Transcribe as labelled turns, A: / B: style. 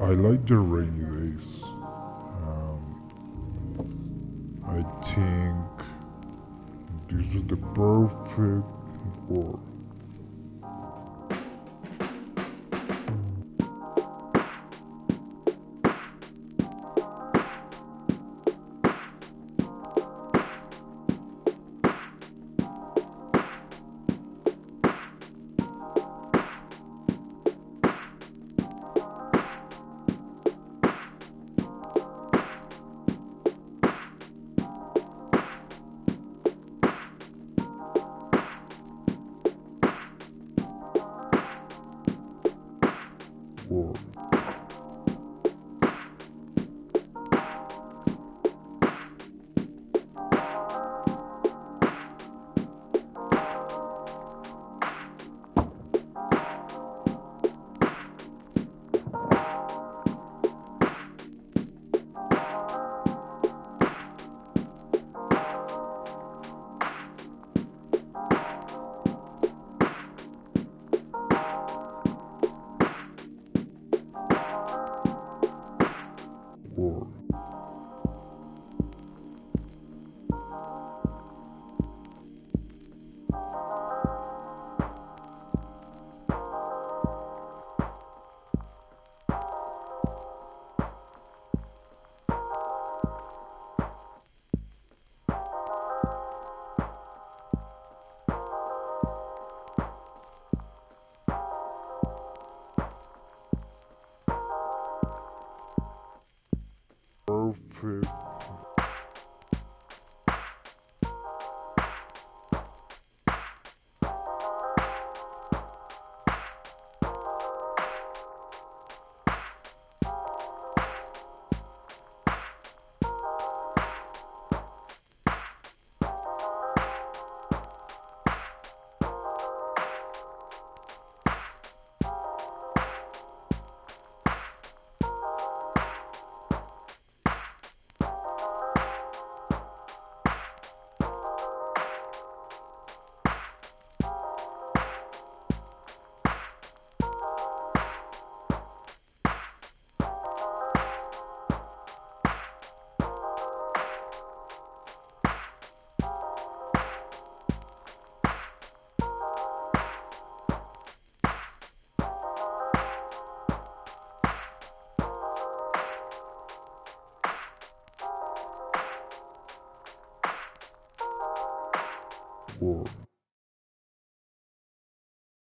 A: I like the rainy days. Um, I think this is the perfect word. Word. Word.